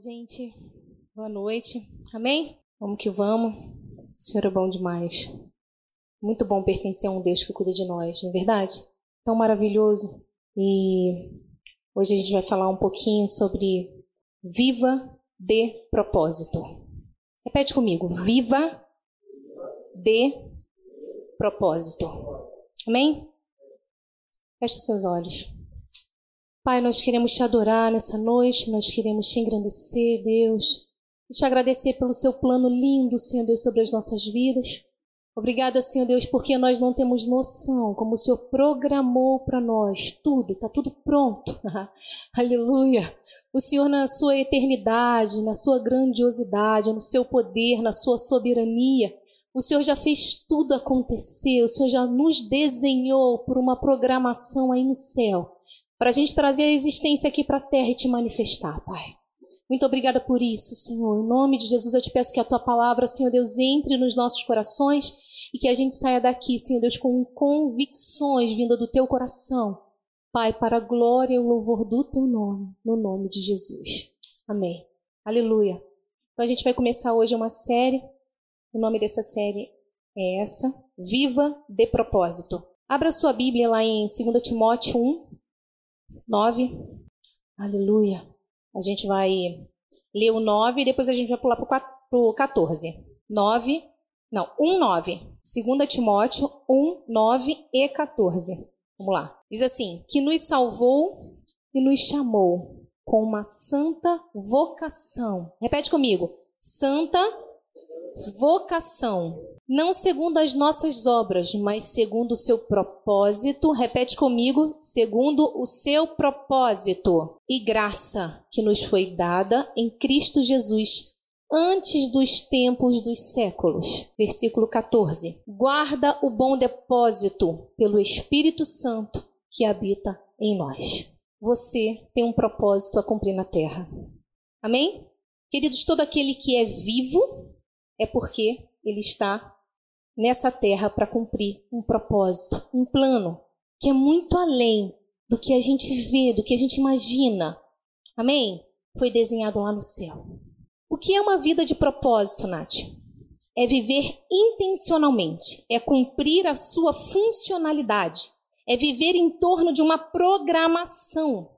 gente. Boa noite. Amém? Vamos que vamos. O Senhor é bom demais. Muito bom pertencer a um Deus que cuida de nós, não é verdade? Tão maravilhoso. E hoje a gente vai falar um pouquinho sobre viva de propósito. Repete comigo. Viva de propósito. Amém? Feche seus olhos. Pai, nós queremos te adorar nessa noite, nós queremos te engrandecer, Deus, e te agradecer pelo seu plano lindo, Senhor Deus, sobre as nossas vidas. Obrigada, Senhor Deus, porque nós não temos noção como o Senhor programou para nós tudo, está tudo pronto. Aleluia. O Senhor, na sua eternidade, na sua grandiosidade, no seu poder, na sua soberania, o Senhor já fez tudo acontecer, o Senhor já nos desenhou por uma programação aí no céu para a gente trazer a existência aqui para a terra e te manifestar, Pai. Muito obrigada por isso, Senhor. Em nome de Jesus, eu te peço que a tua palavra, Senhor Deus, entre nos nossos corações e que a gente saia daqui, Senhor Deus, com convicções vinda do teu coração. Pai, para a glória e o louvor do teu nome, no nome de Jesus. Amém. Aleluia. Então a gente vai começar hoje uma série. O nome dessa série é essa: Viva de Propósito. Abra sua Bíblia lá em 2 Timóteo 1, 9. Aleluia. A gente vai ler o 9 e depois a gente vai pular para o 14. 9. Não, 1, 9. 2 Timóteo 1, 9 e 14. Vamos lá. Diz assim: Que nos salvou e nos chamou com uma santa vocação. Repete comigo. Santa vocação não segundo as nossas obras, mas segundo o seu propósito. Repete comigo, segundo o seu propósito e graça que nos foi dada em Cristo Jesus antes dos tempos dos séculos. Versículo 14. Guarda o bom depósito pelo Espírito Santo que habita em nós. Você tem um propósito a cumprir na terra. Amém? Queridos, todo aquele que é vivo é porque ele está nessa terra para cumprir um propósito, um plano que é muito além do que a gente vê, do que a gente imagina. Amém? Foi desenhado lá no céu. O que é uma vida de propósito, Nath? É viver intencionalmente, é cumprir a sua funcionalidade, é viver em torno de uma programação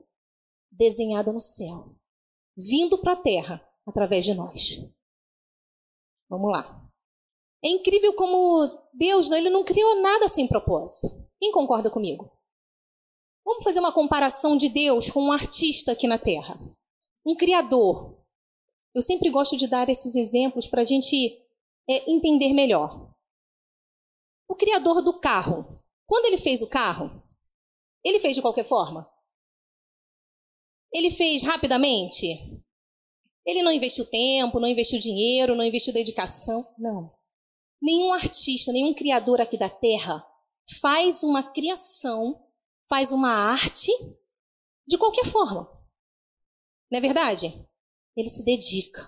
desenhada no céu, vindo para a terra através de nós. Vamos lá. É incrível como Deus né, ele não criou nada sem propósito. Quem concorda comigo? Vamos fazer uma comparação de Deus com um artista aqui na Terra. Um criador. Eu sempre gosto de dar esses exemplos para a gente é, entender melhor. O criador do carro. Quando ele fez o carro, ele fez de qualquer forma? Ele fez rapidamente? Ele não investiu tempo, não investiu dinheiro, não investiu dedicação? Não. Nenhum artista, nenhum criador aqui da Terra faz uma criação, faz uma arte de qualquer forma. Não é verdade? Ele se dedica.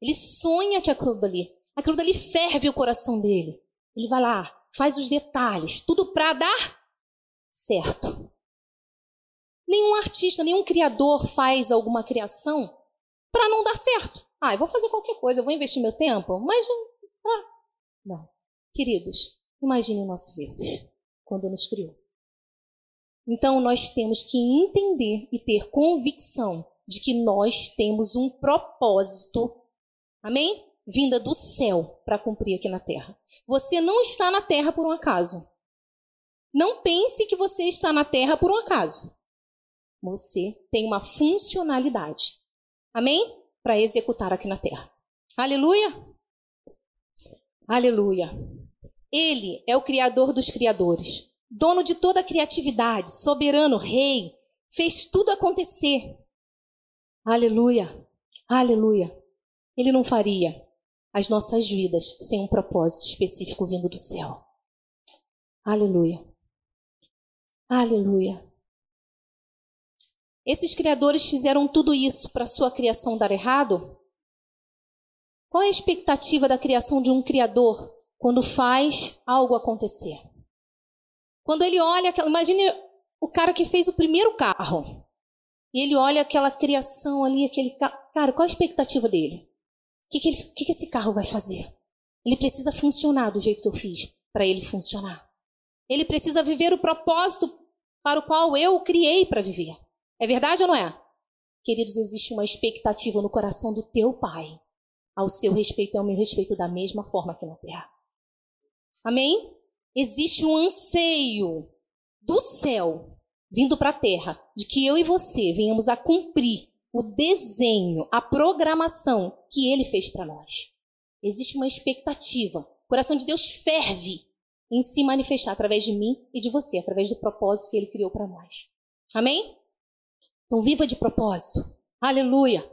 Ele sonha que aquilo dali, aquilo dali ferve o coração dele. Ele vai lá, faz os detalhes, tudo para dar certo. Nenhum artista, nenhum criador faz alguma criação para não dar certo. Ah, eu vou fazer qualquer coisa, eu vou investir meu tempo, mas ah, não. Queridos, imagine o nosso Deus quando nos criou. Então nós temos que entender e ter convicção de que nós temos um propósito, amém? Vinda do céu para cumprir aqui na terra. Você não está na terra por um acaso. Não pense que você está na terra por um acaso. Você tem uma funcionalidade, amém? Para executar aqui na terra. Aleluia! Aleluia. Ele é o Criador dos Criadores, dono de toda a criatividade, soberano, rei, fez tudo acontecer. Aleluia. Aleluia. Ele não faria as nossas vidas sem um propósito específico vindo do céu. Aleluia. Aleluia. Esses criadores fizeram tudo isso para sua criação dar errado? Qual é a expectativa da criação de um criador quando faz algo acontecer? Quando ele olha, imagine o cara que fez o primeiro carro. E ele olha aquela criação ali, aquele carro. Cara, qual a expectativa dele? O que, que, ele, que, que esse carro vai fazer? Ele precisa funcionar do jeito que eu fiz para ele funcionar. Ele precisa viver o propósito para o qual eu o criei para viver. É verdade ou não é? Queridos, existe uma expectativa no coração do teu pai ao seu respeito e ao meu respeito da mesma forma aqui na terra. Amém? Existe um anseio do céu vindo para a terra, de que eu e você venhamos a cumprir o desenho, a programação que ele fez para nós. Existe uma expectativa. O coração de Deus ferve em se manifestar através de mim e de você, através do propósito que ele criou para nós. Amém? Então, viva de propósito. Aleluia.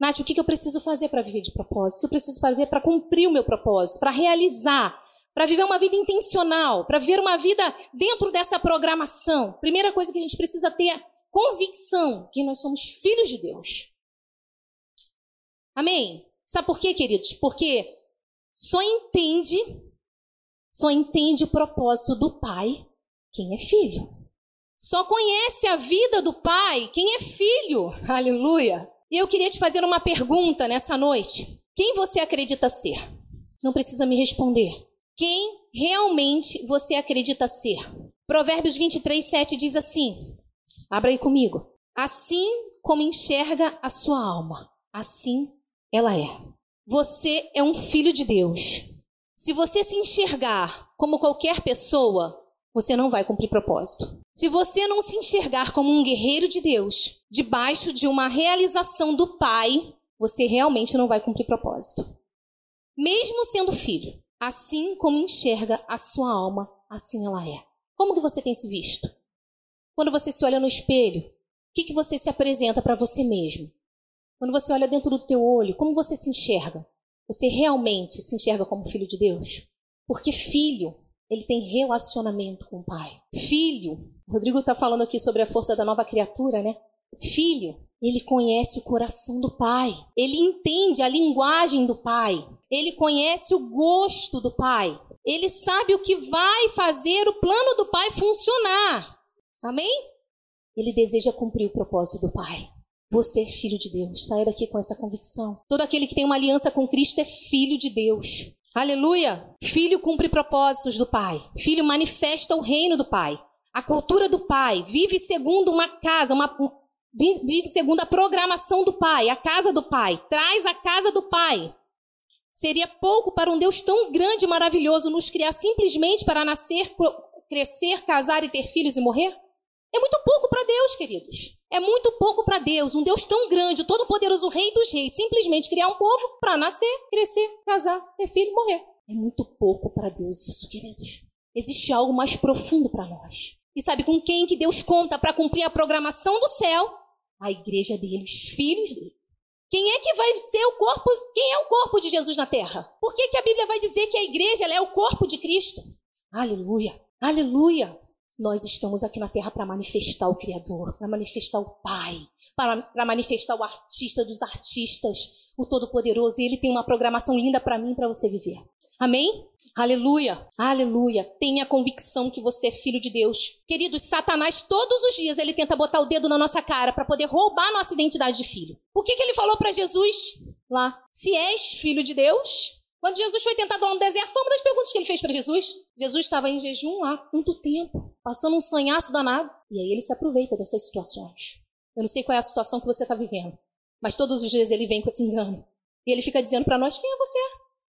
Nath, o que eu preciso fazer para viver de propósito? O que eu preciso fazer para cumprir o meu propósito, para realizar para viver uma vida intencional, para viver uma vida dentro dessa programação. Primeira coisa que a gente precisa ter é convicção que nós somos filhos de Deus. Amém? Sabe por quê, queridos? Porque só entende, só entende o propósito do Pai quem é filho. Só conhece a vida do Pai quem é filho. Aleluia. E eu queria te fazer uma pergunta nessa noite. Quem você acredita ser? Não precisa me responder quem realmente você acredita ser. Provérbios 23, 7 diz assim: abra aí comigo. Assim como enxerga a sua alma, assim ela é. Você é um filho de Deus. Se você se enxergar como qualquer pessoa, você não vai cumprir propósito. Se você não se enxergar como um guerreiro de Deus, debaixo de uma realização do Pai, você realmente não vai cumprir propósito. Mesmo sendo filho. Assim como enxerga a sua alma, assim ela é. Como que você tem se visto? Quando você se olha no espelho, o que, que você se apresenta para você mesmo? Quando você olha dentro do teu olho, como você se enxerga? Você realmente se enxerga como filho de Deus? Porque filho, ele tem relacionamento com o pai. Filho, o Rodrigo está falando aqui sobre a força da nova criatura, né? Filho, ele conhece o coração do pai. Ele entende a linguagem do pai. Ele conhece o gosto do pai. Ele sabe o que vai fazer o plano do pai funcionar. Amém? Ele deseja cumprir o propósito do pai. Você é filho de Deus. Saia daqui com essa convicção. Todo aquele que tem uma aliança com Cristo é filho de Deus. Aleluia! Filho cumpre propósitos do pai. Filho manifesta o reino do pai. A cultura do pai. Vive segundo uma casa, uma, vive segundo a programação do pai, a casa do pai. Traz a casa do pai. Seria pouco para um Deus tão grande e maravilhoso nos criar simplesmente para nascer, crescer, casar e ter filhos e morrer? É muito pouco para Deus, queridos. É muito pouco para Deus, um Deus tão grande, o todo-poderoso Rei dos Reis, simplesmente criar um povo para nascer, crescer, casar, ter filho morrer. É muito pouco para Deus isso, queridos. Existe algo mais profundo para nós. E sabe com quem que Deus conta para cumprir a programação do céu? A igreja dele, os filhos dele. Quem é que vai ser o corpo? Quem é o corpo de Jesus na terra? Por que, que a Bíblia vai dizer que a igreja é o corpo de Cristo? Aleluia, aleluia. Nós estamos aqui na terra para manifestar o Criador, para manifestar o Pai, para manifestar o artista dos artistas, o Todo-Poderoso. E Ele tem uma programação linda para mim e para você viver. Amém? Aleluia, aleluia. Tenha convicção que você é filho de Deus. Queridos, Satanás todos os dias ele tenta botar o dedo na nossa cara para poder roubar nossa identidade de filho. O que, que ele falou para Jesus lá? Se és filho de Deus. Quando Jesus foi tentado lá no deserto, foi uma das perguntas que ele fez para Jesus. Jesus estava em jejum há tanto tempo, passando um sanhaço danado. E aí ele se aproveita dessas situações. Eu não sei qual é a situação que você está vivendo, mas todos os dias ele vem com esse engano. E ele fica dizendo para nós: quem é você?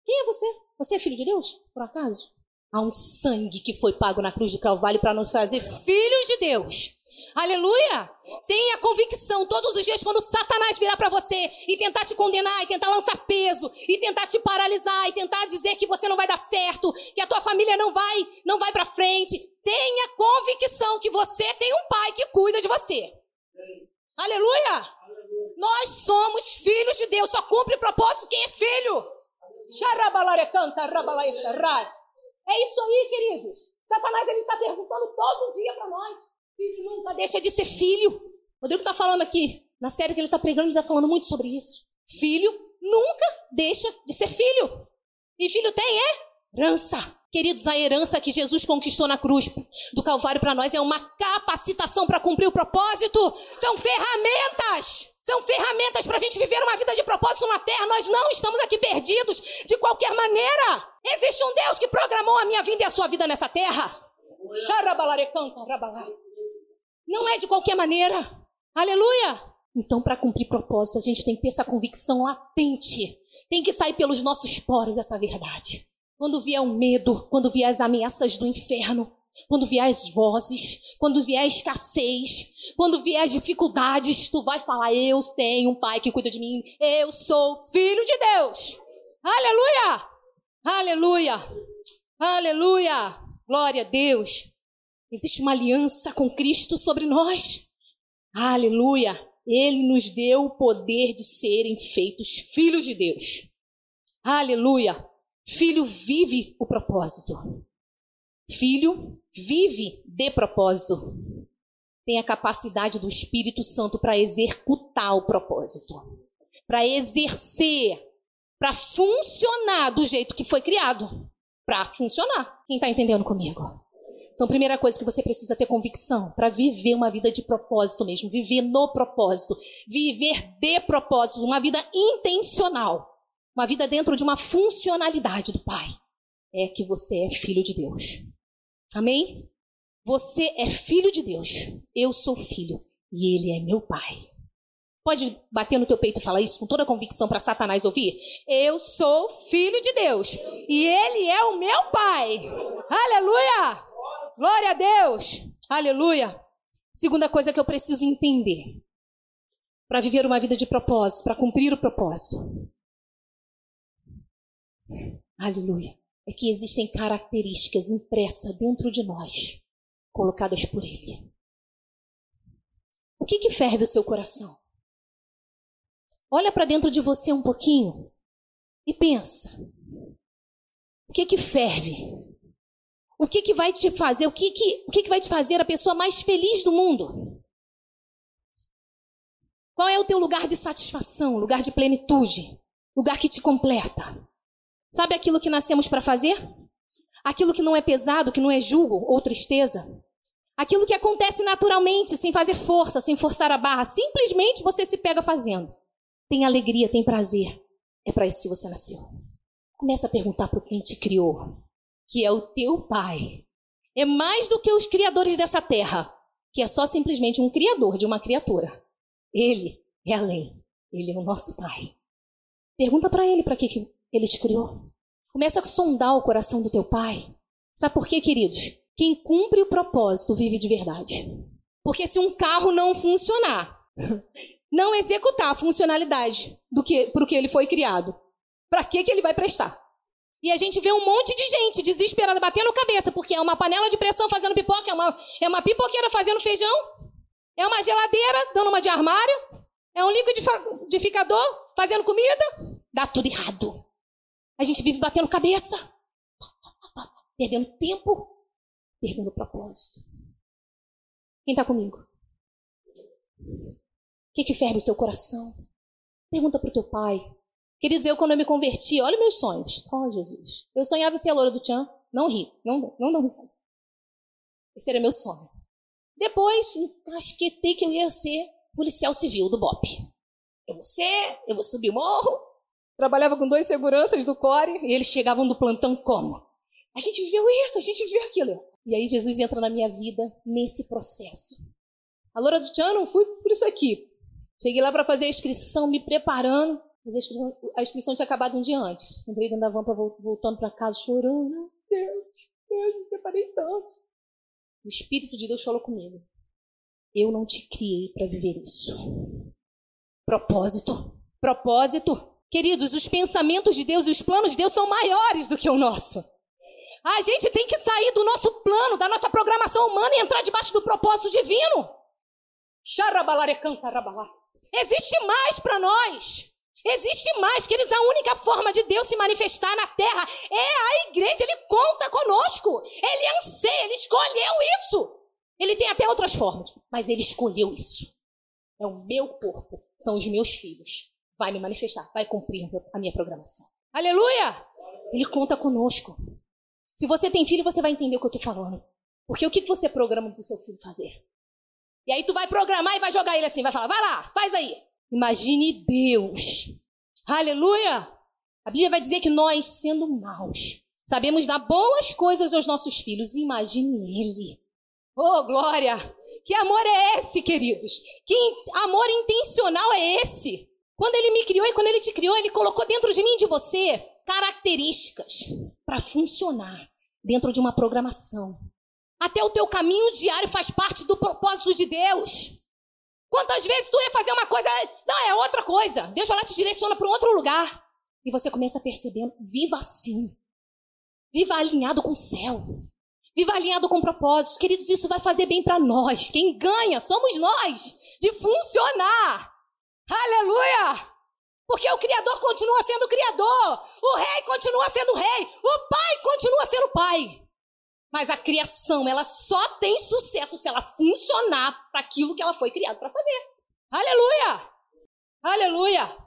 Quem é você? Você é filho de Deus, por acaso? Há um sangue que foi pago na cruz do Calvário para nos fazer filhos de Deus. Aleluia! Tenha convicção todos os dias quando Satanás virar para você e tentar te condenar, e tentar lançar peso, e tentar te paralisar, e tentar dizer que você não vai dar certo, que a tua família não vai, não vai para frente. Tenha convicção que você tem um pai que cuida de você. Aleluia! Nós somos filhos de Deus, só cumpre propósito quem é filho. É isso aí, queridos. Satanás ele está perguntando todo dia para nós. Filho nunca deixa de ser filho. O Rodrigo está falando aqui, na série que ele está pregando, ele está falando muito sobre isso. Filho nunca deixa de ser filho. E filho tem é herança. Queridos, a herança que Jesus conquistou na cruz do Calvário para nós é uma capacitação para cumprir o propósito. São ferramentas. São ferramentas para a gente viver uma vida de propósito na terra. Nós não estamos aqui perdidos de qualquer maneira. Existe um Deus que programou a minha vida e a sua vida nessa terra. Não é de qualquer maneira. Aleluia. Então, para cumprir propósito, a gente tem que ter essa convicção latente. Tem que sair pelos nossos poros essa verdade. Quando vier o medo, quando vier as ameaças do inferno, quando vier as vozes, quando vier a escassez, quando vier as dificuldades, tu vai falar: Eu tenho um pai que cuida de mim, eu sou filho de Deus. Aleluia! Aleluia! Aleluia! Glória a Deus! Existe uma aliança com Cristo sobre nós. Aleluia! Ele nos deu o poder de serem feitos filhos de Deus. Aleluia! Filho vive o propósito. Filho vive de propósito. Tem a capacidade do Espírito Santo para executar o propósito, para exercer, para funcionar do jeito que foi criado, para funcionar. Quem está entendendo comigo? Então, primeira coisa que você precisa ter convicção para viver uma vida de propósito mesmo, viver no propósito, viver de propósito, uma vida intencional. Uma vida dentro de uma funcionalidade do Pai. É que você é filho de Deus. Amém? Você é filho de Deus. Eu sou filho. E Ele é meu Pai. Pode bater no teu peito e falar isso com toda convicção para Satanás ouvir? Eu sou filho de Deus. E Ele é o meu Pai. Aleluia! Glória a Deus! Aleluia! Segunda coisa que eu preciso entender para viver uma vida de propósito, para cumprir o propósito. Aleluia. É que existem características impressas dentro de nós, colocadas por Ele. O que, que ferve o seu coração? Olha para dentro de você um pouquinho e pensa. O que que ferve? O que que vai te fazer? O que que, o que que vai te fazer a pessoa mais feliz do mundo? Qual é o teu lugar de satisfação, lugar de plenitude, lugar que te completa? Sabe aquilo que nascemos para fazer? Aquilo que não é pesado, que não é julgo ou tristeza? Aquilo que acontece naturalmente, sem fazer força, sem forçar a barra, simplesmente você se pega fazendo. Tem alegria, tem prazer. É para isso que você nasceu. Começa a perguntar para quem te criou, que é o teu pai. É mais do que os criadores dessa terra, que é só simplesmente um criador de uma criatura. Ele é além. Ele é o nosso pai. Pergunta para ele para que, que ele te criou. Começa a sondar o coração do teu pai. Sabe por quê, queridos? Quem cumpre o propósito vive de verdade. Porque se um carro não funcionar, não executar a funcionalidade do que para o que ele foi criado, para que que ele vai prestar? E a gente vê um monte de gente desesperada batendo cabeça porque é uma panela de pressão fazendo pipoca, é uma, é uma pipoqueira fazendo feijão, é uma geladeira dando uma de armário, é um liquidificador fazendo comida, dá tudo errado. A gente vive batendo cabeça, perdendo tempo, perdendo propósito. Quem está comigo? Que, que ferve o teu coração? Pergunta para o teu pai. Queridos, eu quando eu me converti, olha meus sonhos. Só Jesus. Eu sonhava em ser a loura do Tchan. Não ri, não, não dá risada. Esse era meu sonho. Depois, encasquetei que eu ia ser policial civil do BOP. Eu vou ser, eu vou subir morro, Trabalhava com dois seguranças do Core e eles chegavam do plantão como? A gente viveu isso, a gente viveu aquilo. E aí Jesus entra na minha vida nesse processo. A Loura do Tchan não fui por isso aqui. Cheguei lá para fazer a inscrição, me preparando. Mas a inscrição, a inscrição tinha acabado um dia antes. Entrei dentro da van voltando para casa chorando. Deus, Deus, me preparei tanto. O Espírito de Deus falou comigo. Eu não te criei para viver isso. Propósito. Propósito. Queridos, os pensamentos de Deus e os planos de Deus são maiores do que o nosso. A gente tem que sair do nosso plano, da nossa programação humana e entrar debaixo do propósito divino. Existe mais para nós. Existe mais, queridos. A única forma de Deus se manifestar na terra é a igreja. Ele conta conosco. Ele anseia, ele escolheu isso. Ele tem até outras formas, mas ele escolheu isso. É o meu corpo, são os meus filhos vai me manifestar, vai cumprir a minha programação. Aleluia! Ele conta conosco. Se você tem filho, você vai entender o que eu estou falando. Porque o que você programa para o seu filho fazer? E aí tu vai programar e vai jogar ele assim, vai falar, vai lá, faz aí. Imagine Deus. Aleluia! A Bíblia vai dizer que nós, sendo maus, sabemos dar boas coisas aos nossos filhos. Imagine Ele. Oh, glória! Que amor é esse, queridos? Que amor intencional é esse? Quando Ele me criou e quando Ele te criou, Ele colocou dentro de mim e de você características para funcionar dentro de uma programação. Até o teu caminho diário faz parte do propósito de Deus. Quantas vezes tu ia fazer uma coisa, não, é outra coisa. Deus vai lá te direciona para um outro lugar. E você começa a perceber, viva assim. Viva alinhado com o céu. Viva alinhado com o propósito. Queridos, isso vai fazer bem para nós. Quem ganha somos nós de funcionar. Aleluia! Porque o Criador continua sendo Criador. O Rei continua sendo Rei. O Pai continua sendo Pai. Mas a criação, ela só tem sucesso se ela funcionar para aquilo que ela foi criada para fazer. Aleluia! Aleluia!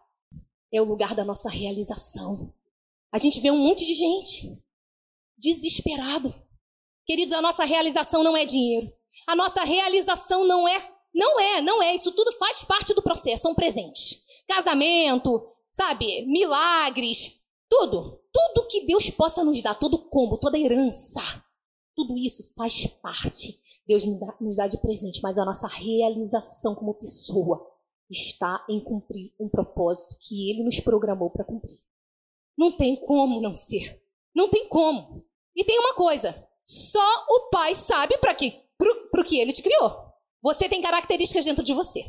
É o lugar da nossa realização. A gente vê um monte de gente desesperado. Queridos, a nossa realização não é dinheiro. A nossa realização não é, não é, não é. Isso tudo faz parte do processo, são presentes. Casamento, sabe, milagres, tudo. Tudo que Deus possa nos dar, todo combo, toda herança tudo isso faz parte. Deus nos dá, de presente, mas a nossa realização como pessoa está em cumprir um propósito que Ele nos programou para cumprir. Não tem como não ser. Não tem como. E tem uma coisa: só o Pai sabe para que, para o que Ele te criou. Você tem características dentro de você.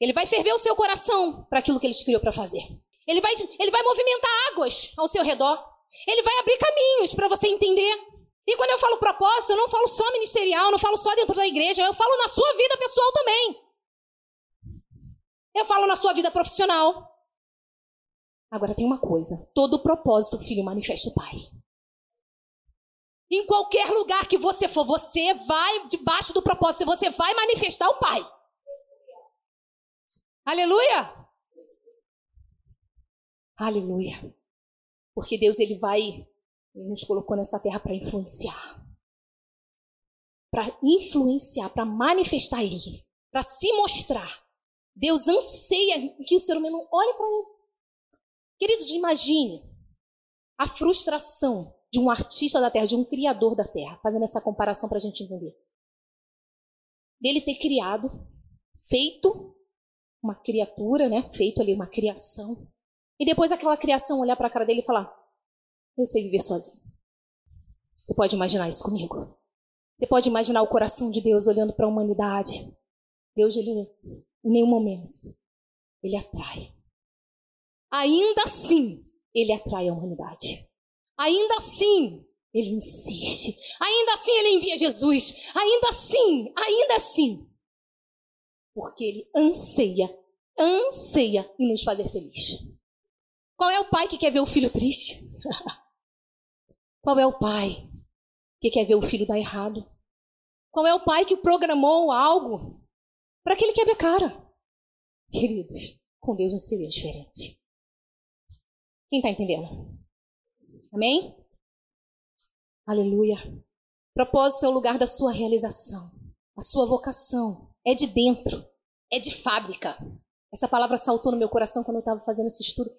Ele vai ferver o seu coração para aquilo que Ele te criou para fazer. Ele vai, ele vai movimentar águas ao seu redor. Ele vai abrir caminhos para você entender. E quando eu falo propósito, eu não falo só ministerial, não falo só dentro da igreja, eu falo na sua vida pessoal também. Eu falo na sua vida profissional. Agora tem uma coisa: todo propósito, filho, manifesta o Pai. Em qualquer lugar que você for, você vai debaixo do propósito, você vai manifestar o Pai. Aleluia! Aleluia. Porque Deus ele vai ele nos colocou nessa terra para influenciar. Para influenciar, para manifestar Ele, para se mostrar. Deus anseia que o ser humano olhe para Ele. Queridos, imagine a frustração de um artista da terra, de um criador da terra, fazendo essa comparação para a gente entender. Dele ter criado, feito uma criatura, né? Feito ali uma criação. E depois aquela criação olhar para a cara dele e falar: eu sei viver sozinho. Você pode imaginar isso comigo? Você pode imaginar o coração de Deus olhando para a humanidade? Deus, ele, em nenhum momento, ele atrai. Ainda assim, ele atrai a humanidade. Ainda assim, ele insiste. Ainda assim, ele envia Jesus. Ainda assim, ainda assim. Porque ele anseia, anseia em nos fazer feliz. Qual é o pai que quer ver o filho triste? Qual é o pai que quer ver o filho dar errado? Qual é o pai que programou algo para que ele quebre a cara? Queridos, com Deus não seria diferente. Quem está entendendo? Amém? Aleluia. Propósito é o lugar da sua realização. A sua vocação é de dentro, é de fábrica. Essa palavra saltou no meu coração quando eu estava fazendo esse estudo.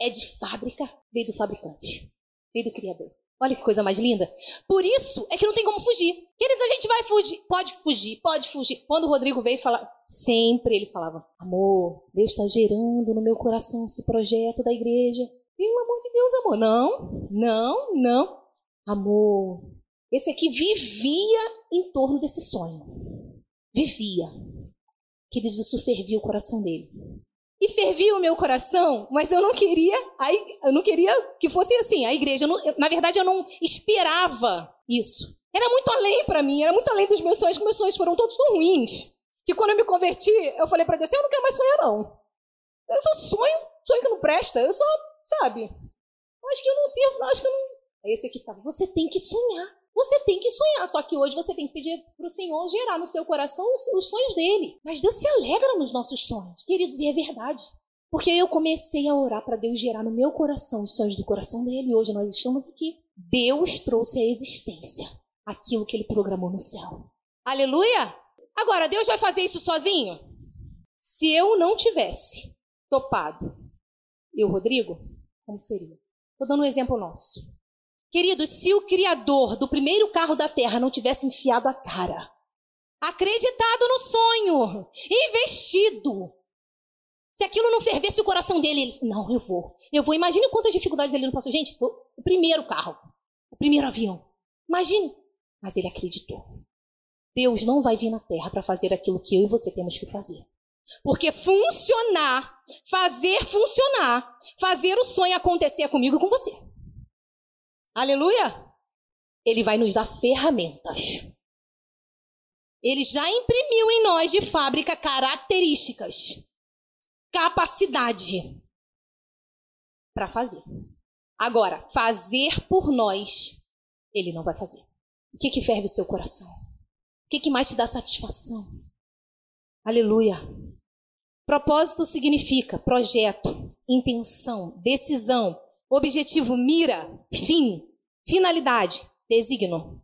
É de fábrica, veio do fabricante, veio do Criador. Olha que coisa mais linda. Por isso é que não tem como fugir. Queridos, a gente vai fugir. Pode fugir, pode fugir. Quando o Rodrigo veio falar, sempre ele falava: Amor, Deus está gerando no meu coração esse projeto da igreja. Pelo amor de Deus, amor. Não, não, não. Amor, esse aqui vivia em torno desse sonho. Vivia. Queridos, isso fervia o coração dele e fervia o meu coração, mas eu não queria, eu não queria que fosse assim, a igreja. Não, na verdade, eu não esperava isso. Era muito além para mim, era muito além dos meus sonhos, meus sonhos foram todos tão ruins. Que quando eu me converti, eu falei para Deus, eu não quero mais sonhar, não. Eu só sonho, sonho que não presta, eu só, sabe? Acho que eu não sirvo, acho que eu não. É esse aqui tá. Você tem que sonhar. Você tem que sonhar, só que hoje você tem que pedir para o Senhor gerar no seu coração os, os sonhos dele. Mas Deus se alegra nos nossos sonhos, queridos, e é verdade. Porque eu comecei a orar para Deus gerar no meu coração os sonhos do coração dele, e hoje nós estamos aqui. Deus trouxe à existência aquilo que ele programou no céu. Aleluia! Agora, Deus vai fazer isso sozinho? Se eu não tivesse topado, eu, Rodrigo, como seria? Estou dando um exemplo nosso. Queridos, se o criador do primeiro carro da terra não tivesse enfiado a cara, acreditado no sonho, investido, se aquilo não fervesse o coração dele, ele, não, eu vou. Eu vou. Imagine quantas dificuldades ele não passou. Gente, o primeiro carro, o primeiro avião. Imagine. Mas ele acreditou. Deus não vai vir na terra para fazer aquilo que eu e você temos que fazer. Porque funcionar, fazer funcionar, fazer o sonho acontecer comigo e com você. Aleluia! Ele vai nos dar ferramentas. Ele já imprimiu em nós de fábrica características, capacidade para fazer. Agora, fazer por nós, ele não vai fazer. O que que ferve o seu coração? O que que mais te dá satisfação? Aleluia. Propósito significa projeto, intenção, decisão, objetivo, mira, fim, finalidade, designo.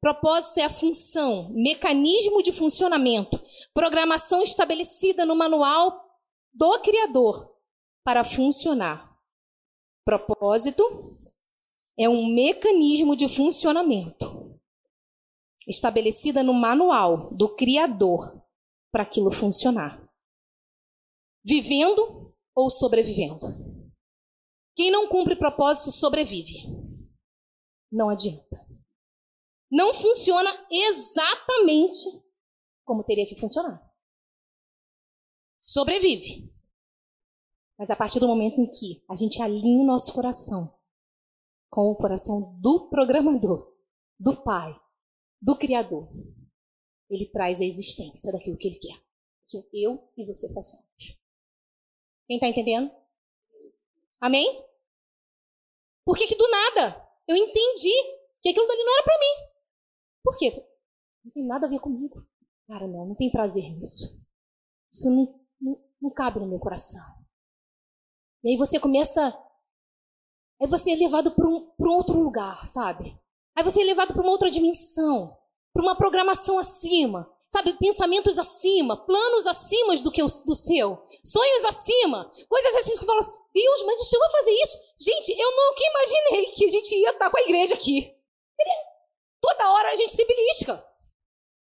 Propósito é a função, mecanismo de funcionamento, programação estabelecida no manual do Criador para funcionar. Propósito é um mecanismo de funcionamento estabelecida no manual do Criador para aquilo funcionar. Vivendo ou sobrevivendo. Quem não cumpre propósito sobrevive. Não adianta. Não funciona exatamente como teria que funcionar. Sobrevive. Mas a partir do momento em que a gente alinha o nosso coração com o coração do programador, do Pai, do Criador, ele traz a existência daquilo que ele quer. Que eu e você façamos. Quem está entendendo? Amém? Por que, que do nada eu entendi que aquilo dali não era para mim? Por quê? Não tem nada a ver comigo. Cara, não, não tem prazer nisso. Isso não, não, não cabe no meu coração. E aí você começa. Aí você é levado para um, um outro lugar, sabe? Aí você é levado para uma outra dimensão, para uma programação acima, sabe? Pensamentos acima, planos acima do que o do seu, sonhos acima, coisas assim que você fala, Deus, mas o Senhor vai fazer isso? Gente, eu nunca imaginei que a gente ia estar com a igreja aqui. Toda hora a gente se belisca.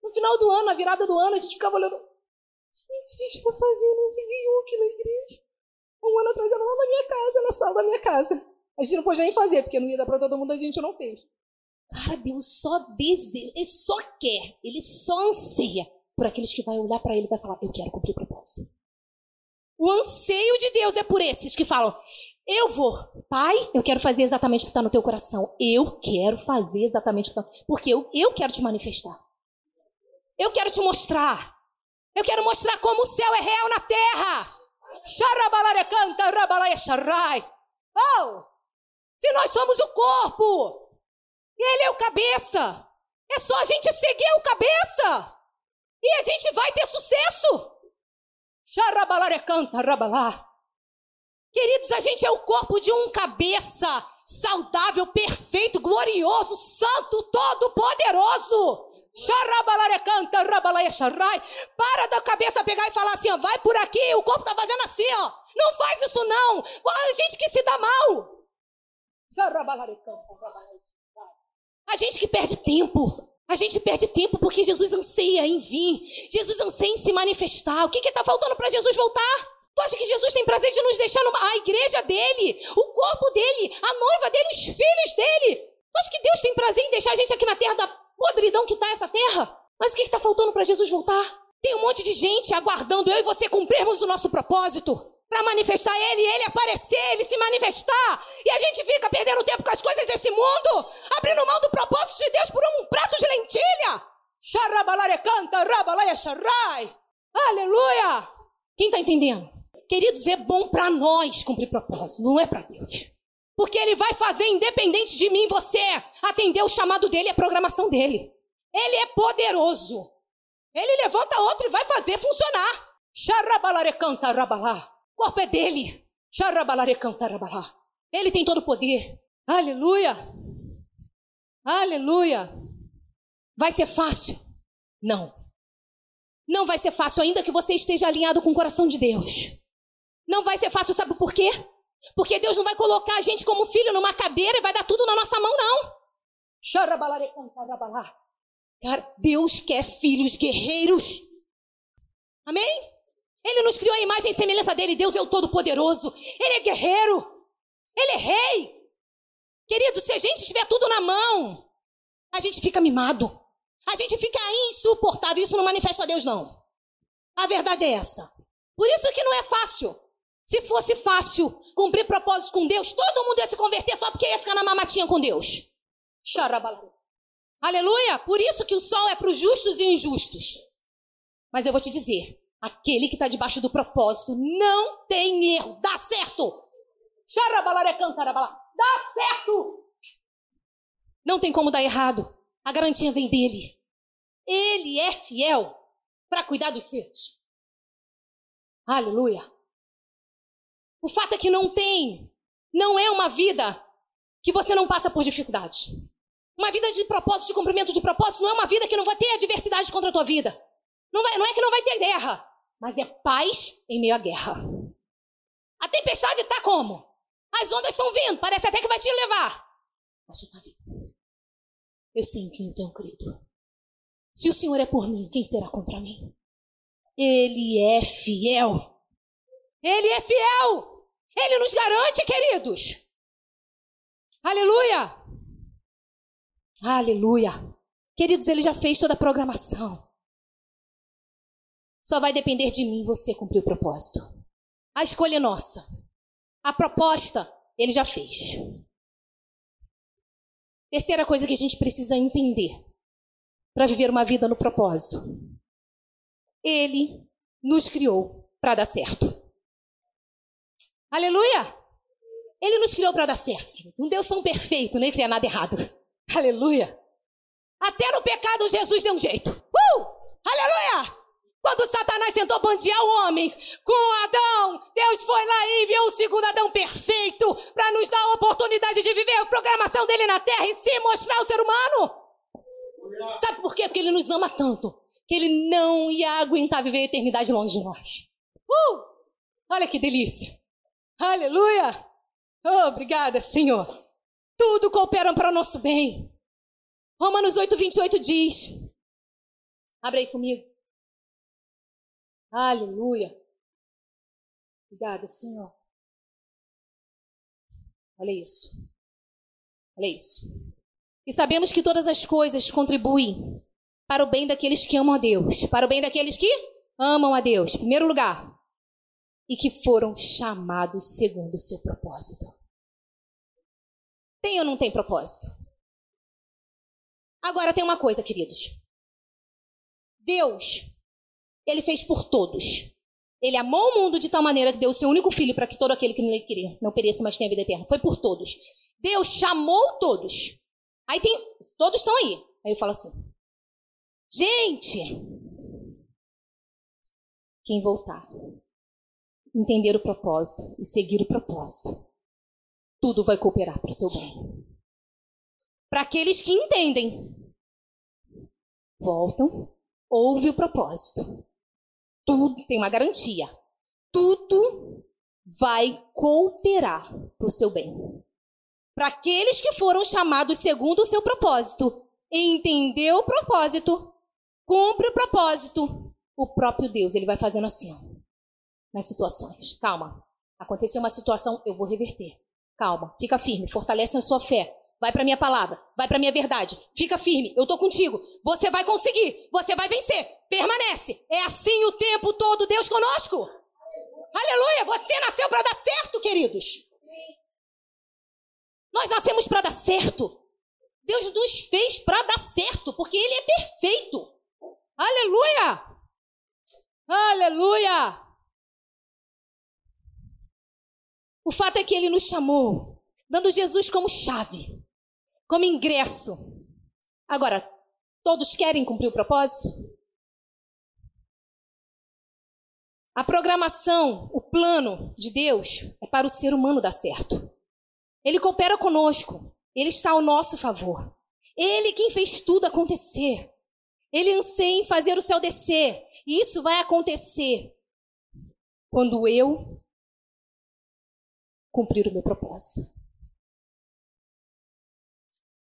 No final do ano, na virada do ano, a gente ficava olhando. Gente, a gente está fazendo um vídeo aqui na igreja. Um ano atrás era lá na minha casa, na sala da minha casa. A gente não podia nem fazer, porque não ia dar para todo mundo, a gente não fez. Cara, Deus só deseja, Ele só quer, Ele só anseia por aqueles que vão olhar para Ele e vai falar: Eu quero cumprir propósito. O anseio de Deus é por esses que falam: Eu vou, Pai, eu quero fazer exatamente o que está no teu coração. Eu quero fazer exatamente o que está. Porque eu, eu quero te manifestar. Eu quero te mostrar. Eu quero mostrar como o céu é real na terra. Oh! Se nós somos o corpo, ele é o cabeça, é só a gente seguir o cabeça, e a gente vai ter sucesso. Queridos, a gente é o corpo de um cabeça saudável, perfeito, glorioso, santo, todo-poderoso. Para da cabeça pegar e falar assim, ó, vai por aqui, o corpo tá fazendo assim, ó. Não faz isso não. A gente que se dá mal. A gente que perde tempo. A gente perde tempo porque Jesus anseia em vir. Jesus anseia em se manifestar. O que está faltando para Jesus voltar? Tu acha que Jesus tem prazer de nos deixar numa, a igreja dele, o corpo dele, a noiva dele, os filhos dele? Tu acha que Deus tem prazer em deixar a gente aqui na terra da podridão que está essa terra? Mas o que está faltando para Jesus voltar? Tem um monte de gente aguardando eu e você cumprirmos o nosso propósito para manifestar Ele, Ele aparecer, Ele se manifestar. E a gente fica perdendo tempo com as coisas desse mundo, abrindo mão do propósito de Deus por um prato de lentilha. Aleluia! Quem está entendendo? Queridos, é bom para nós cumprir propósito, não é para Deus. Porque Ele vai fazer, independente de mim você, atender o chamado dele a programação dele. Ele é poderoso. Ele levanta outro e vai fazer funcionar. Xarabalarecanta rabalá. O corpo é dele. Ele tem todo o poder. Aleluia. Aleluia! Vai ser fácil? Não. Não vai ser fácil, ainda que você esteja alinhado com o coração de Deus. Não vai ser fácil, sabe por quê? Porque Deus não vai colocar a gente como filho numa cadeira e vai dar tudo na nossa mão, não. Cara, Deus quer filhos guerreiros. Amém? Ele nos criou a imagem e semelhança dele. Deus é o Todo-Poderoso. Ele é guerreiro. Ele é rei. Querido, se a gente tiver tudo na mão, a gente fica mimado. A gente fica insuportável. Isso não manifesta a Deus, não. A verdade é essa. Por isso que não é fácil. Se fosse fácil cumprir propósitos com Deus, todo mundo ia se converter só porque ia ficar na mamatinha com Deus. Aleluia! Por isso que o sol é para os justos e injustos. Mas eu vou te dizer, aquele que está debaixo do propósito não tem erro, dá certo. Dá certo! Não tem como dar errado. A garantia vem dele. Ele é fiel para cuidar dos seus. Aleluia. O fato é que não tem, não é uma vida que você não passa por dificuldade. Uma vida de propósito, de cumprimento de propósito, não é uma vida que não vai ter adversidade contra a tua vida. Não, vai, não é que não vai ter guerra, mas é paz em meio à guerra. A tempestade está como? As ondas estão vindo, parece até que vai te levar. Mas tu está ali. Eu eu tenho crido. Se o Senhor é por mim, quem será contra mim? Ele é fiel. Ele é fiel. Ele nos garante, queridos. Aleluia. Aleluia. Queridos, ele já fez toda a programação. Só vai depender de mim você cumprir o propósito. A escolha é nossa. A proposta, ele já fez. Terceira coisa que a gente precisa entender para viver uma vida no propósito. Ele nos criou para dar certo. Aleluia! Ele nos criou para dar certo. Um Deus tão perfeito, nem cria nada errado. Aleluia! Até no pecado Jesus deu um jeito. Uh! Aleluia! Quando Satanás tentou bandear o homem com Adão, Deus foi lá e enviou o segundo Adão perfeito para nos dar a oportunidade de viver a programação dele na terra e se mostrar ao ser humano. Sabe por quê? Porque ele nos ama tanto que ele não ia aguentar viver a eternidade longe de nós. Uh! Olha que delícia! Aleluia! Oh, obrigada, Senhor. Tudo coopera para o nosso bem. Romanos 8, 28 diz. Abre aí comigo. Aleluia. Obrigada, Senhor. Olha isso. Olha isso. E sabemos que todas as coisas contribuem para o bem daqueles que amam a Deus, para o bem daqueles que amam a Deus, em primeiro lugar, e que foram chamados segundo o seu propósito. Tem ou não tem propósito? Agora tem uma coisa, queridos. Deus, ele fez por todos. Ele amou o mundo de tal maneira que deu o seu único filho para que todo aquele que nele queria não pereça, mas tenha vida eterna. Foi por todos. Deus chamou todos. Aí tem. Todos estão aí. Aí eu falo assim: gente, quem voltar, entender o propósito e seguir o propósito, tudo vai cooperar para o seu bem. Para aqueles que entendem, voltam, ouve o propósito. Tudo tem uma garantia. Tudo vai cooperar para o seu bem. Para aqueles que foram chamados segundo o seu propósito, entender o propósito, cumpre o propósito, o próprio Deus, ele vai fazendo assim, nas situações. Calma. Aconteceu uma situação, eu vou reverter. Calma, fica firme, fortalece a sua fé. Vai para minha palavra, vai para minha verdade. Fica firme, eu tô contigo. Você vai conseguir, você vai vencer. Permanece. É assim o tempo todo Deus conosco. Aleluia, você nasceu para dar certo, queridos. Nós nascemos para dar certo. Deus nos fez para dar certo, porque ele é perfeito. Aleluia! Aleluia! O fato é que ele nos chamou, dando Jesus como chave, como ingresso. Agora, todos querem cumprir o propósito? A programação, o plano de Deus é para o ser humano dar certo. Ele coopera conosco, ele está ao nosso favor. Ele quem fez tudo acontecer. Ele anseia em fazer o céu descer. E isso vai acontecer quando eu cumprir o meu propósito.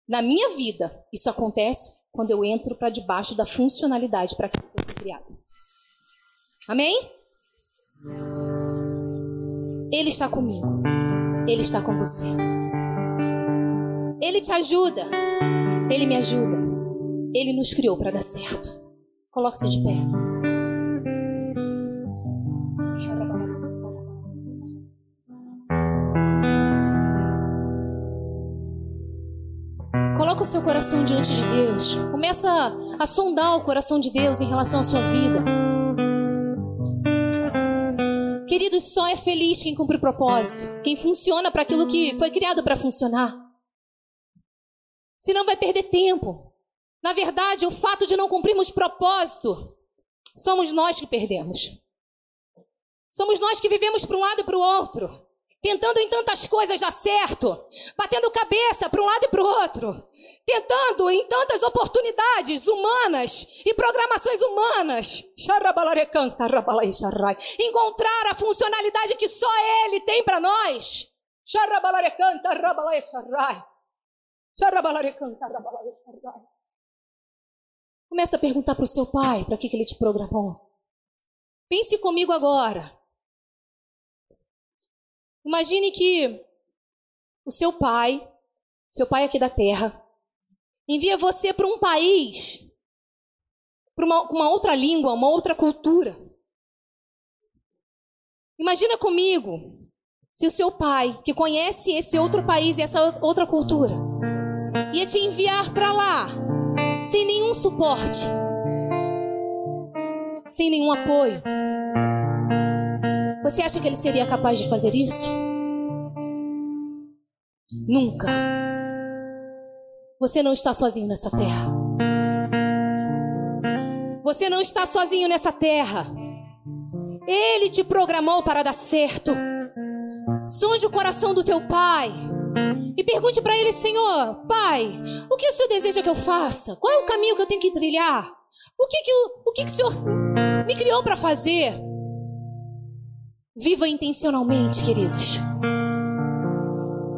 Na minha vida, isso acontece quando eu entro para debaixo da funcionalidade para que eu fui criado. Amém? Ele está comigo. Ele está com você. Ele te ajuda. Ele me ajuda. Ele nos criou para dar certo. Coloque-se de pé. Coloca o seu coração diante de Deus. Começa a sondar o coração de Deus em relação à sua vida. Queridos, só é feliz quem cumpre o propósito, quem funciona para aquilo que foi criado para funcionar. Senão vai perder tempo. Na verdade, o fato de não cumprirmos propósito, somos nós que perdemos. Somos nós que vivemos para um lado e para o outro tentando em tantas coisas dar certo, batendo cabeça para um lado e para o outro, tentando em tantas oportunidades humanas e programações humanas, encontrar a funcionalidade que só Ele tem para nós. Começa a perguntar para o seu pai para que, que ele te programou. Pense comigo agora. Imagine que o seu pai, seu pai aqui da terra, envia você para um país, para uma, uma outra língua, uma outra cultura. Imagina comigo se o seu pai, que conhece esse outro país e essa outra cultura, ia te enviar para lá sem nenhum suporte, sem nenhum apoio. Você acha que ele seria capaz de fazer isso? Nunca. Você não está sozinho nessa terra. Você não está sozinho nessa terra. Ele te programou para dar certo. Sonde o coração do teu pai. E pergunte para ele, Senhor, Pai, o que o Senhor deseja que eu faça? Qual é o caminho que eu tenho que trilhar? O que, que, o, que, que o Senhor me criou para fazer? Viva intencionalmente, queridos.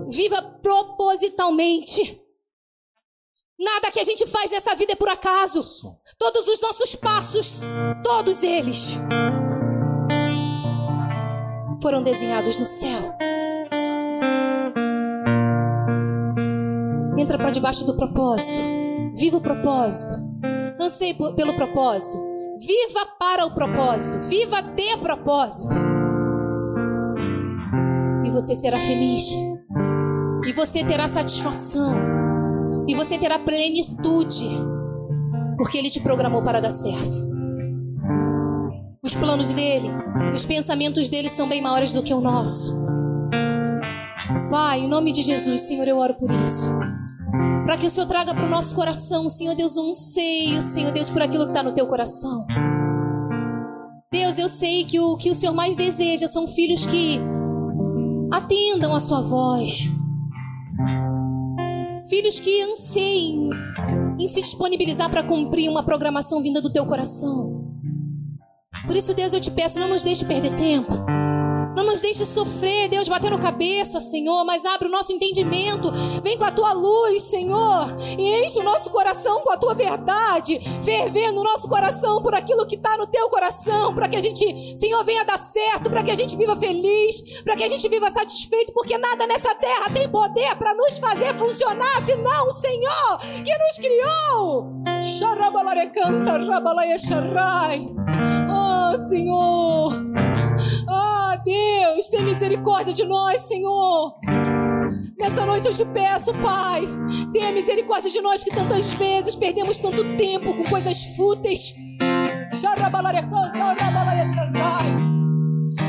Viva propositalmente. Nada que a gente faz nessa vida é por acaso. Todos os nossos passos, todos eles, foram desenhados no céu. Entra para debaixo do propósito. Viva o propósito. Anseie pelo propósito. Viva para o propósito. Viva de propósito e você será feliz. E você terá satisfação. E você terá plenitude. Porque Ele te programou para dar certo. Os planos dele, os pensamentos dele são bem maiores do que o nosso. Pai, em nome de Jesus, Senhor, eu oro por isso. Para que o Senhor traga para o nosso coração, Senhor Deus, um anseio, Senhor Deus, por aquilo que está no teu coração. Deus, eu sei que o que o Senhor mais deseja são filhos que atendam a sua voz. Filhos que anseiem em se disponibilizar para cumprir uma programação vinda do teu coração. Por isso, Deus, eu te peço, não nos deixe perder tempo. Não nos deixe sofrer, Deus, batendo cabeça, Senhor, mas abre o nosso entendimento. Vem com a tua luz, Senhor, e enche o nosso coração com a tua verdade, fervendo o nosso coração por aquilo que está no teu coração, para que a gente, Senhor, venha dar certo, para que a gente viva feliz, para que a gente viva satisfeito, porque nada nessa terra tem poder para nos fazer funcionar, senão o Senhor que nos criou. Oh, Senhor. Deus, tem misericórdia de nós, Senhor. Nessa noite eu te peço, Pai, tenha misericórdia de nós que tantas vezes perdemos tanto tempo com coisas fúteis.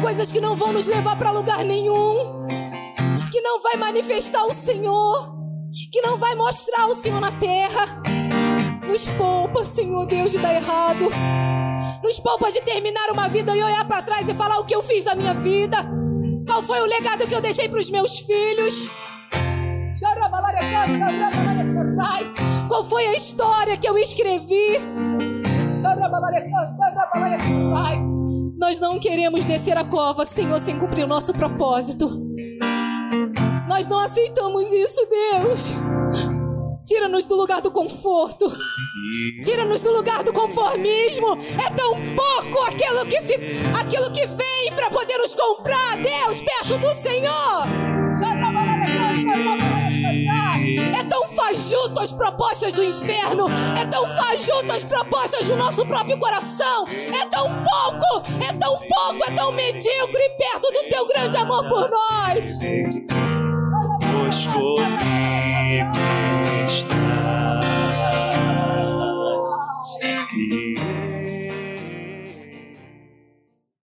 Coisas que não vão nos levar para lugar nenhum, que não vai manifestar o Senhor, que não vai mostrar o Senhor na terra. Nos poupa, Senhor Deus, de dar errado. Nos poupa de terminar uma vida e olhar para trás e falar o que eu fiz da minha vida. Qual foi o legado que eu deixei para os meus filhos? Qual foi a história que eu escrevi? Nós não queremos descer a cova, Senhor, sem cumprir o nosso propósito. Nós não aceitamos isso, Deus. Tira-nos do lugar do conforto. Tira-nos do lugar do conformismo. É tão pouco aquilo que, se, aquilo que vem para poder nos comprar, Deus, perto do Senhor. É tão fajuto as propostas do inferno. É tão fajuto as propostas do nosso próprio coração. É tão pouco, é tão pouco, é tão medíocre perto do teu grande amor por nós. Pois